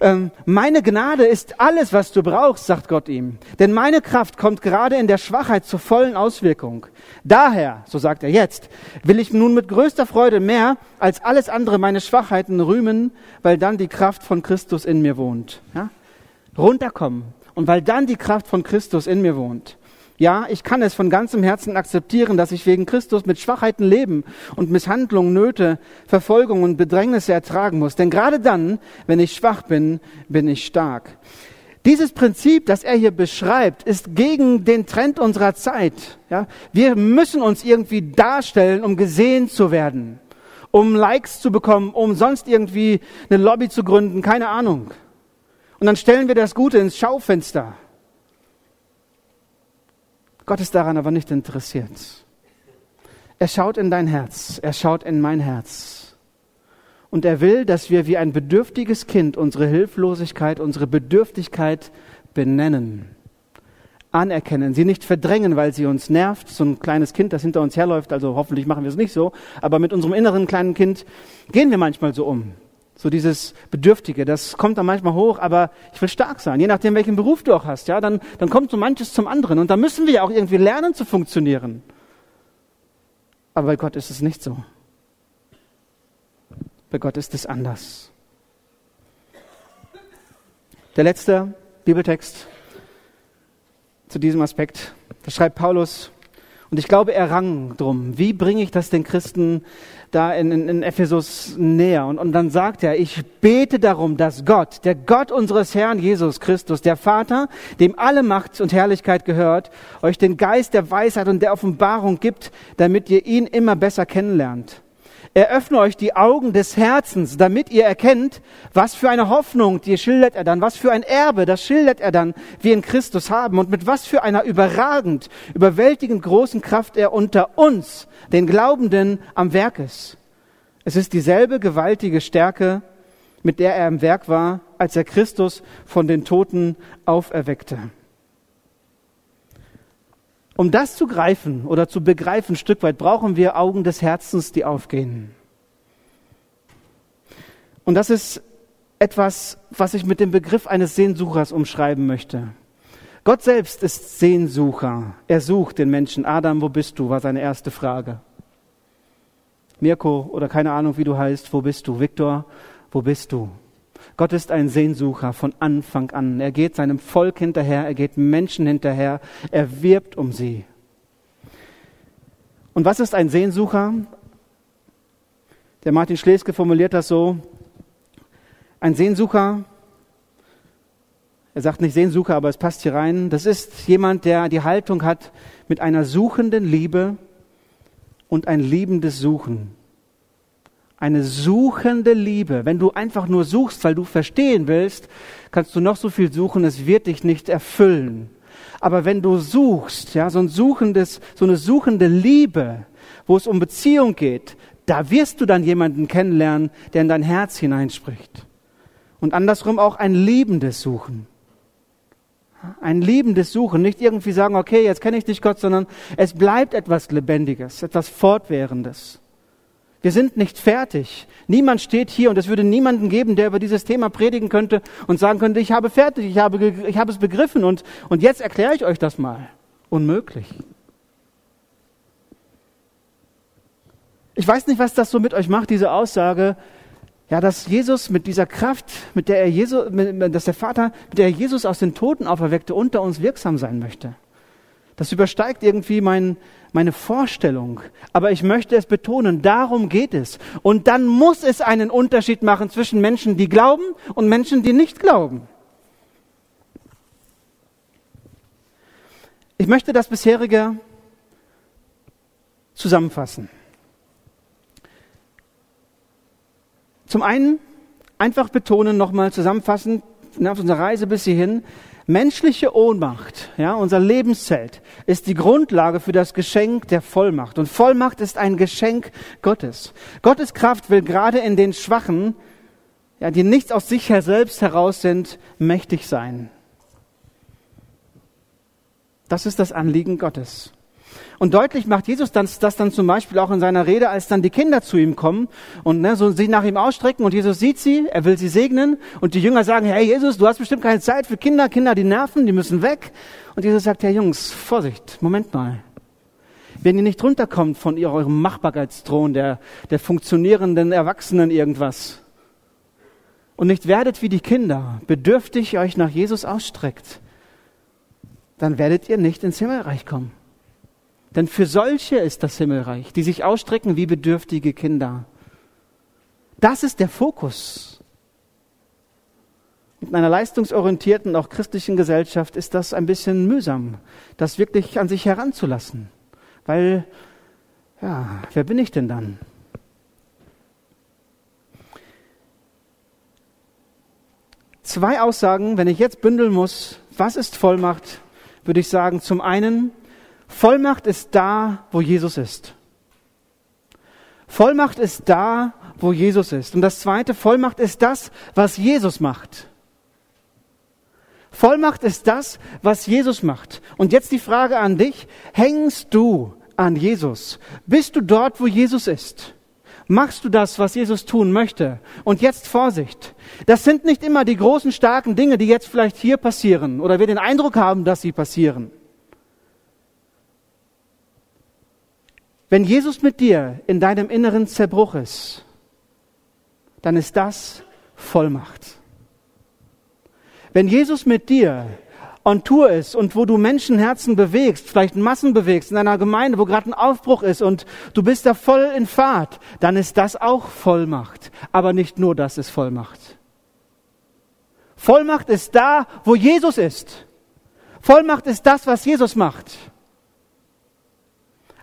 Ähm, meine Gnade ist alles, was du brauchst, sagt Gott ihm. Denn meine Kraft kommt gerade in der Schwachheit zur vollen Auswirkung. Daher, so sagt er jetzt, will ich nun mit größter Freude mehr als alles andere meine Schwachheiten rühmen, weil dann die Kraft von Christus in mir wohnt. Ja? Runterkommen, und weil dann die Kraft von Christus in mir wohnt. Ja, ich kann es von ganzem Herzen akzeptieren, dass ich wegen Christus mit Schwachheiten leben und Misshandlungen, Nöte, Verfolgung und Bedrängnisse ertragen muss. Denn gerade dann, wenn ich schwach bin, bin ich stark. Dieses Prinzip, das er hier beschreibt, ist gegen den Trend unserer Zeit. Ja, wir müssen uns irgendwie darstellen, um gesehen zu werden, um Likes zu bekommen, um sonst irgendwie eine Lobby zu gründen, keine Ahnung. Und dann stellen wir das Gute ins Schaufenster. Gott ist daran aber nicht interessiert. Er schaut in dein Herz, er schaut in mein Herz. Und er will, dass wir wie ein bedürftiges Kind unsere Hilflosigkeit, unsere Bedürftigkeit benennen, anerkennen, sie nicht verdrängen, weil sie uns nervt. So ein kleines Kind, das hinter uns herläuft, also hoffentlich machen wir es nicht so, aber mit unserem inneren kleinen Kind gehen wir manchmal so um. So dieses Bedürftige, das kommt dann manchmal hoch, aber ich will stark sein. Je nachdem, welchen Beruf du auch hast, ja, dann, dann kommt so manches zum anderen. Und da müssen wir ja auch irgendwie lernen zu funktionieren. Aber bei Gott ist es nicht so. Bei Gott ist es anders. Der letzte Bibeltext zu diesem Aspekt, da schreibt Paulus, und ich glaube, er rang drum. Wie bringe ich das den Christen da in, in, in Ephesus näher? Und, und dann sagt er, ich bete darum, dass Gott, der Gott unseres Herrn Jesus Christus, der Vater, dem alle Macht und Herrlichkeit gehört, euch den Geist der Weisheit und der Offenbarung gibt, damit ihr ihn immer besser kennenlernt Eröffne euch die Augen des Herzens, damit ihr erkennt, was für eine Hoffnung, die schildert er dann, was für ein Erbe, das schildert er dann, wir in Christus haben und mit was für einer überragend, überwältigend großen Kraft er unter uns, den Glaubenden, am Werk ist. Es ist dieselbe gewaltige Stärke, mit der er im Werk war, als er Christus von den Toten auferweckte. Um das zu greifen oder zu begreifen, Stück weit, brauchen wir Augen des Herzens, die aufgehen. Und das ist etwas, was ich mit dem Begriff eines Sehnsuchers umschreiben möchte. Gott selbst ist Sehnsucher. Er sucht den Menschen. Adam, wo bist du? war seine erste Frage. Mirko oder keine Ahnung, wie du heißt, wo bist du? Viktor, wo bist du? Gott ist ein Sehnsucher von Anfang an. Er geht seinem Volk hinterher, er geht Menschen hinterher, er wirbt um sie. Und was ist ein Sehnsucher? Der Martin Schleske formuliert das so. Ein Sehnsucher, er sagt nicht Sehnsucher, aber es passt hier rein, das ist jemand, der die Haltung hat mit einer suchenden Liebe und ein liebendes Suchen eine suchende Liebe. Wenn du einfach nur suchst, weil du verstehen willst, kannst du noch so viel suchen, es wird dich nicht erfüllen. Aber wenn du suchst, ja, so ein suchendes, so eine suchende Liebe, wo es um Beziehung geht, da wirst du dann jemanden kennenlernen, der in dein Herz hineinspricht. Und andersrum auch ein liebendes Suchen. Ein liebendes Suchen, nicht irgendwie sagen, okay, jetzt kenne ich dich Gott, sondern es bleibt etwas Lebendiges, etwas Fortwährendes. Wir sind nicht fertig. Niemand steht hier und es würde niemanden geben, der über dieses Thema predigen könnte und sagen könnte, ich habe fertig, ich habe, ich habe es begriffen und, und jetzt erkläre ich euch das mal. Unmöglich. Ich weiß nicht, was das so mit euch macht, diese Aussage, ja, dass Jesus mit dieser Kraft, mit der er Jesus, dass der Vater, mit der er Jesus aus den Toten auferweckte, unter uns wirksam sein möchte. Das übersteigt irgendwie mein, meine Vorstellung. Aber ich möchte es betonen, darum geht es. Und dann muss es einen Unterschied machen zwischen Menschen, die glauben und Menschen, die nicht glauben. Ich möchte das bisherige zusammenfassen. Zum einen einfach betonen, nochmal zusammenfassen, auf unserer Reise bis hierhin, menschliche Ohnmacht, ja, unser Lebenszelt, ist die Grundlage für das Geschenk der Vollmacht. Und Vollmacht ist ein Geschenk Gottes. Gottes Kraft will gerade in den Schwachen, ja, die nichts aus sich her selbst heraus sind, mächtig sein. Das ist das Anliegen Gottes. Und deutlich macht Jesus das, das dann zum Beispiel auch in seiner Rede, als dann die Kinder zu ihm kommen und ne, so sich nach ihm ausstrecken und Jesus sieht sie, er will sie segnen und die Jünger sagen, hey Jesus, du hast bestimmt keine Zeit für Kinder, Kinder, die nerven, die müssen weg. Und Jesus sagt, hey Jungs, Vorsicht, Moment mal. Wenn ihr nicht runterkommt von eurem Machbarkeitsthron der, der funktionierenden Erwachsenen irgendwas und nicht werdet wie die Kinder, bedürftig euch nach Jesus ausstreckt, dann werdet ihr nicht ins Himmelreich kommen. Denn für solche ist das Himmelreich, die sich ausstrecken wie bedürftige Kinder. Das ist der Fokus. In einer leistungsorientierten, auch christlichen Gesellschaft ist das ein bisschen mühsam, das wirklich an sich heranzulassen. Weil, ja, wer bin ich denn dann? Zwei Aussagen, wenn ich jetzt bündeln muss, was ist Vollmacht, würde ich sagen, zum einen, Vollmacht ist da, wo Jesus ist. Vollmacht ist da, wo Jesus ist. Und das zweite, Vollmacht ist das, was Jesus macht. Vollmacht ist das, was Jesus macht. Und jetzt die Frage an dich, hängst du an Jesus? Bist du dort, wo Jesus ist? Machst du das, was Jesus tun möchte? Und jetzt Vorsicht. Das sind nicht immer die großen, starken Dinge, die jetzt vielleicht hier passieren oder wir den Eindruck haben, dass sie passieren. Wenn Jesus mit dir in deinem inneren Zerbruch ist, dann ist das Vollmacht. Wenn Jesus mit dir on Tour ist und wo du Menschenherzen bewegst, vielleicht Massen bewegst in einer Gemeinde, wo gerade ein Aufbruch ist und du bist da voll in Fahrt, dann ist das auch Vollmacht. Aber nicht nur das ist Vollmacht. Vollmacht ist da, wo Jesus ist. Vollmacht ist das, was Jesus macht.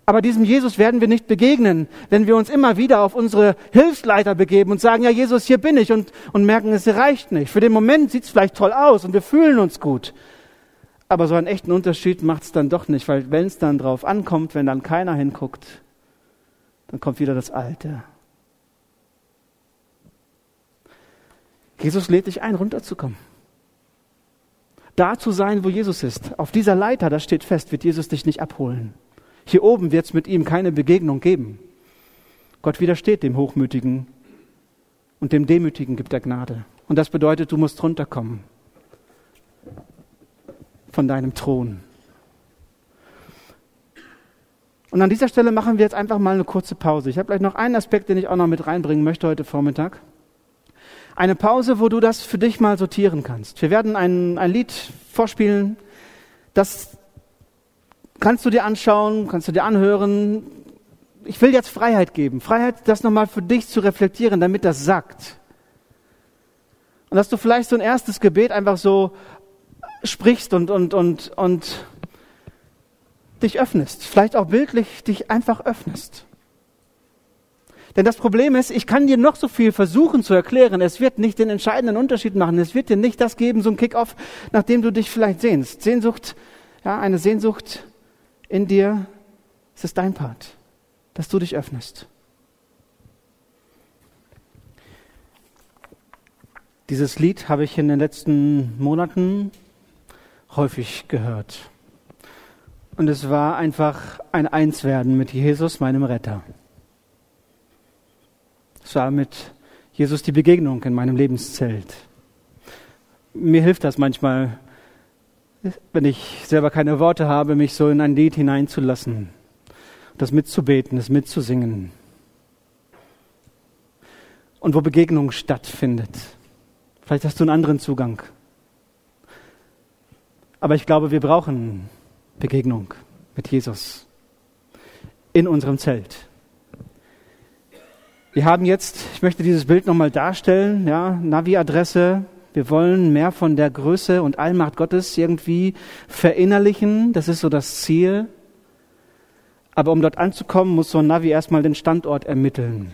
Aber diesem Jesus werden wir nicht begegnen, wenn wir uns immer wieder auf unsere Hilfsleiter begeben und sagen, ja Jesus, hier bin ich und, und merken, es reicht nicht. Für den Moment sieht es vielleicht toll aus und wir fühlen uns gut. Aber so einen echten Unterschied macht es dann doch nicht, weil wenn es dann drauf ankommt, wenn dann keiner hinguckt, dann kommt wieder das Alte. Jesus lädt dich ein, runterzukommen. Da zu sein, wo Jesus ist. Auf dieser Leiter, das steht fest, wird Jesus dich nicht abholen. Hier oben wird es mit ihm keine Begegnung geben. Gott widersteht dem Hochmütigen und dem Demütigen gibt er Gnade. Und das bedeutet, du musst runterkommen von deinem Thron. Und an dieser Stelle machen wir jetzt einfach mal eine kurze Pause. Ich habe gleich noch einen Aspekt, den ich auch noch mit reinbringen möchte heute Vormittag. Eine Pause, wo du das für dich mal sortieren kannst. Wir werden ein, ein Lied vorspielen, das kannst du dir anschauen, kannst du dir anhören. Ich will jetzt Freiheit geben. Freiheit, das nochmal für dich zu reflektieren, damit das sagt. Und dass du vielleicht so ein erstes Gebet einfach so sprichst und, und, und, und dich öffnest. Vielleicht auch bildlich dich einfach öffnest. Denn das Problem ist, ich kann dir noch so viel versuchen zu erklären. Es wird nicht den entscheidenden Unterschied machen. Es wird dir nicht das geben, so ein Kick-off, nach du dich vielleicht sehnst. Sehnsucht, ja, eine Sehnsucht in dir, es ist dein Part, dass du dich öffnest. Dieses Lied habe ich in den letzten Monaten häufig gehört. Und es war einfach ein Einswerden mit Jesus, meinem Retter. Es war mit Jesus die Begegnung in meinem Lebenszelt. Mir hilft das manchmal, wenn ich selber keine Worte habe, mich so in ein Lied hineinzulassen, das mitzubeten, das mitzusingen. Und wo Begegnung stattfindet. Vielleicht hast du einen anderen Zugang. Aber ich glaube, wir brauchen Begegnung mit Jesus in unserem Zelt. Wir haben jetzt, ich möchte dieses Bild nochmal darstellen, ja, Navi-Adresse, Wir wollen mehr von der Größe und Allmacht Gottes irgendwie verinnerlichen. Das ist so das Ziel. Aber um dort anzukommen, muss so ein Navi erstmal den Standort ermitteln.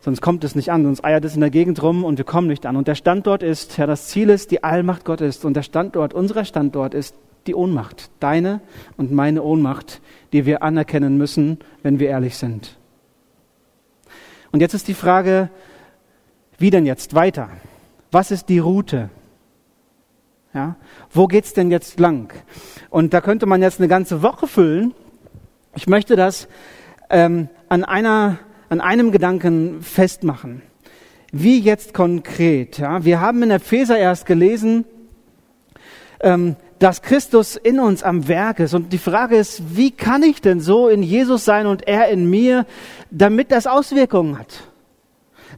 Sonst kommt es nicht an, sonst eiert es in der Gegend rum und wir kommen nicht an. Und der Standort ist, ja, das Ziel ist die Allmacht Gottes. Und der Standort, unser Standort ist die Ohnmacht. Deine und meine Ohnmacht, die wir anerkennen müssen, wenn wir ehrlich sind. Und jetzt ist die Frage, wie denn jetzt weiter? Was ist die Route? Ja, wo geht's denn jetzt lang? Und da könnte man jetzt eine ganze Woche füllen. Ich möchte das ähm, an einer, an einem Gedanken festmachen. Wie jetzt konkret? Ja, wir haben in Epheser erst gelesen, ähm, dass Christus in uns am Werk ist. Und die Frage ist, wie kann ich denn so in Jesus sein und er in mir, damit das Auswirkungen hat?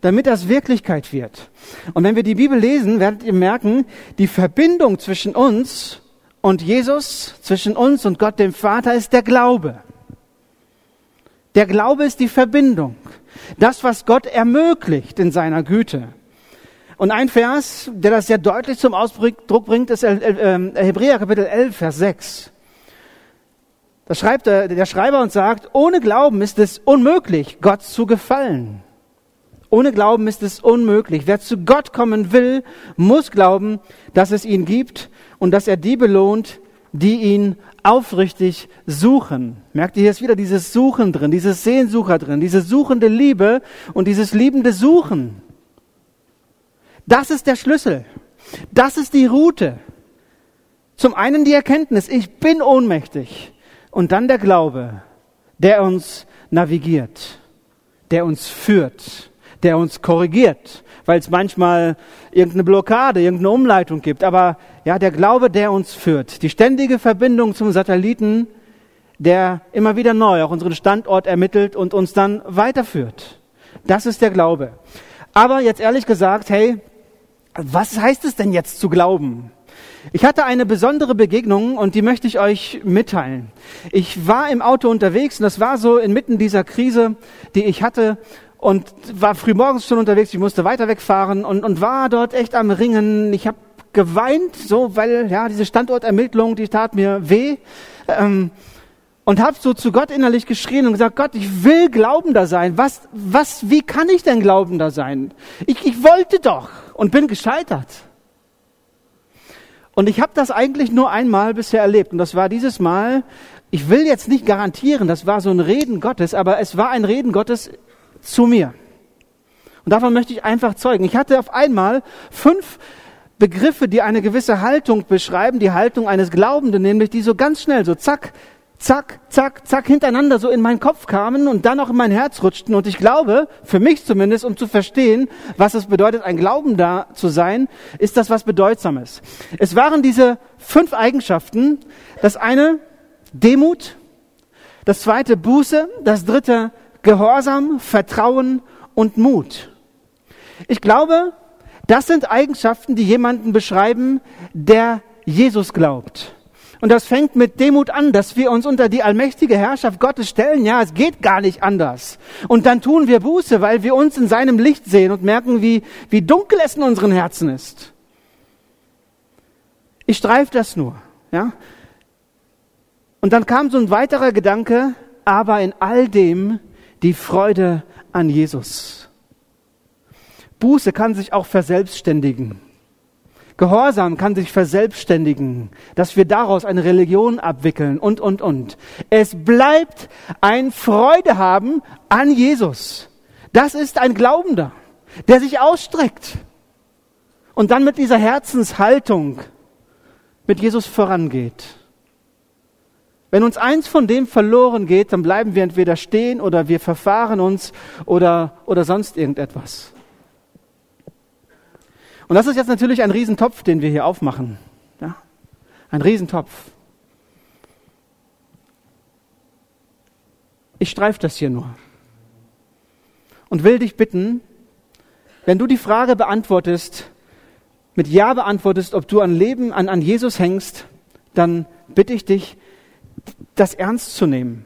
Damit das Wirklichkeit wird. Und wenn wir die Bibel lesen, werdet ihr merken, die Verbindung zwischen uns und Jesus, zwischen uns und Gott dem Vater ist der Glaube. Der Glaube ist die Verbindung. Das, was Gott ermöglicht in seiner Güte. Und ein Vers, der das sehr deutlich zum Ausdruck bringt, ist ähm, Hebräer Kapitel 11, Vers 6. Da schreibt der Schreiber und sagt, ohne Glauben ist es unmöglich, Gott zu gefallen. Ohne Glauben ist es unmöglich. Wer zu Gott kommen will, muss glauben, dass es ihn gibt und dass er die belohnt, die ihn aufrichtig suchen. Merkt ihr, hier ist wieder dieses Suchen drin, dieses Sehnsucher drin, diese suchende Liebe und dieses liebende Suchen. Das ist der Schlüssel. Das ist die Route. Zum einen die Erkenntnis, ich bin ohnmächtig. Und dann der Glaube, der uns navigiert, der uns führt der uns korrigiert, weil es manchmal irgendeine Blockade, irgendeine Umleitung gibt. Aber ja, der Glaube, der uns führt, die ständige Verbindung zum Satelliten, der immer wieder neu auch unseren Standort ermittelt und uns dann weiterführt. Das ist der Glaube. Aber jetzt ehrlich gesagt, hey, was heißt es denn jetzt zu glauben? Ich hatte eine besondere Begegnung und die möchte ich euch mitteilen. Ich war im Auto unterwegs und das war so inmitten dieser Krise, die ich hatte und war früh morgens schon unterwegs, ich musste weiter wegfahren und, und war dort echt am Ringen. Ich habe geweint, so weil ja diese Standortermittlung, die tat mir weh. Ähm, und habe so zu Gott innerlich geschrien und gesagt, Gott, ich will Glaubender sein. Was, was, wie kann ich denn Glaubender sein? Ich, ich wollte doch und bin gescheitert. Und ich habe das eigentlich nur einmal bisher erlebt und das war dieses Mal. Ich will jetzt nicht garantieren, das war so ein Reden Gottes, aber es war ein Reden Gottes zu mir. Und davon möchte ich einfach zeugen. Ich hatte auf einmal fünf Begriffe, die eine gewisse Haltung beschreiben, die Haltung eines Glaubenden, nämlich die so ganz schnell, so zack, zack, zack, zack, hintereinander so in meinen Kopf kamen und dann auch in mein Herz rutschten. Und ich glaube, für mich zumindest, um zu verstehen, was es bedeutet, ein Glaubender zu sein, ist das was Bedeutsames. Es waren diese fünf Eigenschaften. Das eine, Demut. Das zweite, Buße. Das dritte, Gehorsam, Vertrauen und Mut. Ich glaube, das sind Eigenschaften, die jemanden beschreiben, der Jesus glaubt. Und das fängt mit Demut an, dass wir uns unter die allmächtige Herrschaft Gottes stellen. Ja, es geht gar nicht anders. Und dann tun wir Buße, weil wir uns in seinem Licht sehen und merken, wie, wie dunkel es in unseren Herzen ist. Ich streife das nur, ja. Und dann kam so ein weiterer Gedanke, aber in all dem die Freude an Jesus. Buße kann sich auch verselbstständigen. Gehorsam kann sich verselbstständigen, dass wir daraus eine Religion abwickeln und, und, und. Es bleibt ein Freude haben an Jesus. Das ist ein Glaubender, der sich ausstreckt und dann mit dieser Herzenshaltung mit Jesus vorangeht. Wenn uns eins von dem verloren geht, dann bleiben wir entweder stehen oder wir verfahren uns oder, oder sonst irgendetwas. Und das ist jetzt natürlich ein Riesentopf, den wir hier aufmachen. Ja? Ein Riesentopf. Ich streife das hier nur und will dich bitten, wenn du die Frage beantwortest, mit Ja beantwortest, ob du an Leben, an, an Jesus hängst, dann bitte ich dich, das ernst zu nehmen.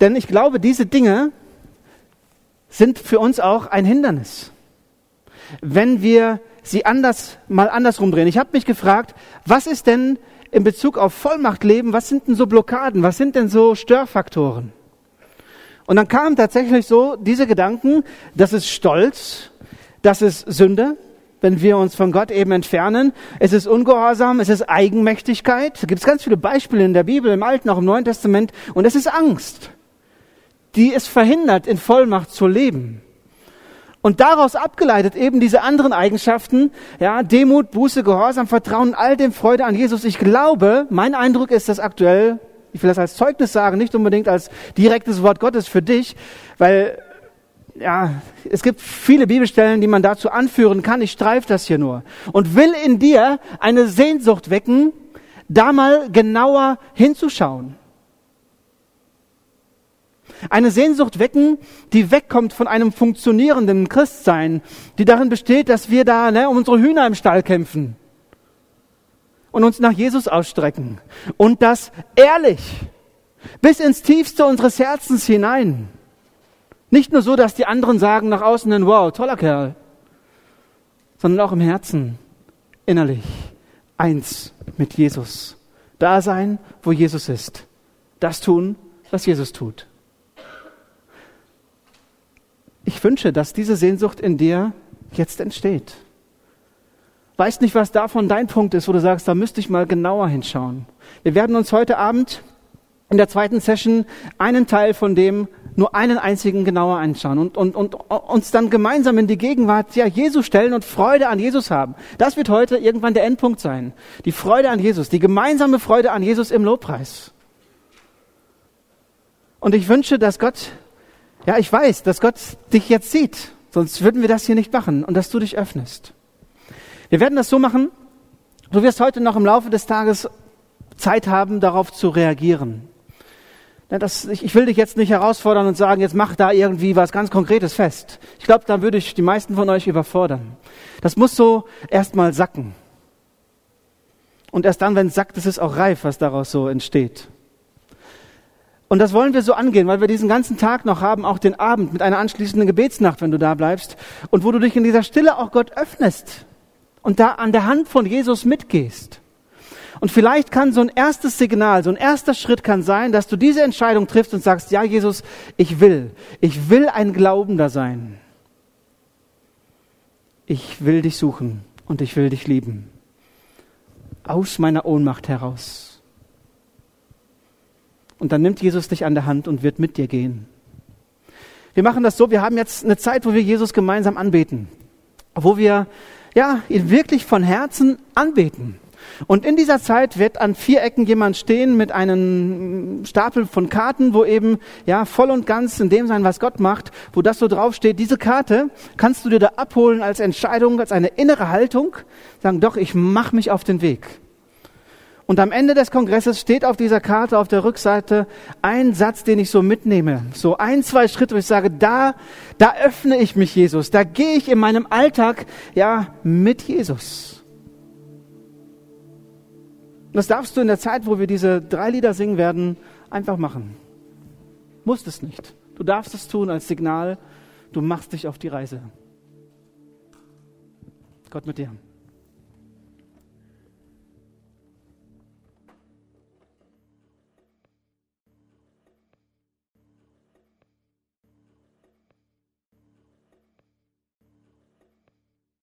Denn ich glaube, diese Dinge sind für uns auch ein Hindernis. Wenn wir sie anders, mal andersrum drehen. Ich habe mich gefragt, was ist denn in Bezug auf Vollmachtleben, was sind denn so Blockaden, was sind denn so Störfaktoren? Und dann kamen tatsächlich so diese Gedanken, das ist Stolz, das ist Sünde, wenn wir uns von Gott eben entfernen. Es ist Ungehorsam, es ist Eigenmächtigkeit. Da gibt es ganz viele Beispiele in der Bibel, im Alten, auch im Neuen Testament. Und es ist Angst, die es verhindert, in Vollmacht zu leben. Und daraus abgeleitet eben diese anderen Eigenschaften, ja, Demut, Buße, Gehorsam, Vertrauen, all dem Freude an Jesus. Ich glaube, mein Eindruck ist, dass aktuell, ich will das als Zeugnis sagen, nicht unbedingt als direktes Wort Gottes für dich, weil ja, es gibt viele Bibelstellen, die man dazu anführen kann. Ich streife das hier nur. Und will in dir eine Sehnsucht wecken, da mal genauer hinzuschauen. Eine Sehnsucht wecken, die wegkommt von einem funktionierenden Christsein, die darin besteht, dass wir da ne, um unsere Hühner im Stall kämpfen und uns nach Jesus ausstrecken. Und das ehrlich, bis ins Tiefste unseres Herzens hinein. Nicht nur so, dass die anderen sagen nach außen hin, wow, toller Kerl, sondern auch im Herzen, innerlich, eins mit Jesus. Da sein, wo Jesus ist. Das tun, was Jesus tut. Ich wünsche, dass diese Sehnsucht in dir jetzt entsteht. Weiß nicht, was davon dein Punkt ist, wo du sagst, da müsste ich mal genauer hinschauen. Wir werden uns heute Abend in der zweiten Session einen Teil von dem nur einen einzigen genauer anschauen und, und, und uns dann gemeinsam in die Gegenwart ja, Jesus stellen und Freude an Jesus haben. Das wird heute irgendwann der Endpunkt sein. Die Freude an Jesus, die gemeinsame Freude an Jesus im Lobpreis. Und ich wünsche, dass Gott, ja, ich weiß, dass Gott dich jetzt sieht. Sonst würden wir das hier nicht machen und dass du dich öffnest. Wir werden das so machen, du wirst heute noch im Laufe des Tages Zeit haben, darauf zu reagieren. Das, ich, ich will dich jetzt nicht herausfordern und sagen, jetzt mach da irgendwie was ganz Konkretes fest. Ich glaube, da würde ich die meisten von euch überfordern. Das muss so erstmal sacken. Und erst dann, wenn es sackt, ist es auch reif, was daraus so entsteht. Und das wollen wir so angehen, weil wir diesen ganzen Tag noch haben, auch den Abend mit einer anschließenden Gebetsnacht, wenn du da bleibst, und wo du dich in dieser Stille auch Gott öffnest und da an der Hand von Jesus mitgehst. Und vielleicht kann so ein erstes Signal, so ein erster Schritt kann sein, dass du diese Entscheidung triffst und sagst, ja Jesus, ich will, ich will ein Glaubender sein. Ich will dich suchen und ich will dich lieben. Aus meiner Ohnmacht heraus. Und dann nimmt Jesus dich an der Hand und wird mit dir gehen. Wir machen das so, wir haben jetzt eine Zeit, wo wir Jesus gemeinsam anbeten. Wo wir, ja, ihn wirklich von Herzen anbeten. Und in dieser Zeit wird an vier Ecken jemand stehen mit einem Stapel von Karten, wo eben ja voll und ganz in dem sein, was Gott macht, wo das so draufsteht. Diese Karte kannst du dir da abholen als Entscheidung, als eine innere Haltung, sagen, doch, ich mache mich auf den Weg. Und am Ende des Kongresses steht auf dieser Karte auf der Rückseite ein Satz, den ich so mitnehme. So ein, zwei Schritte, wo ich sage, da, da öffne ich mich Jesus. Da gehe ich in meinem Alltag, ja, mit Jesus. Und das darfst du in der Zeit, wo wir diese drei Lieder singen werden, einfach machen. Musst es nicht. Du darfst es tun als Signal, du machst dich auf die Reise. Gott mit dir.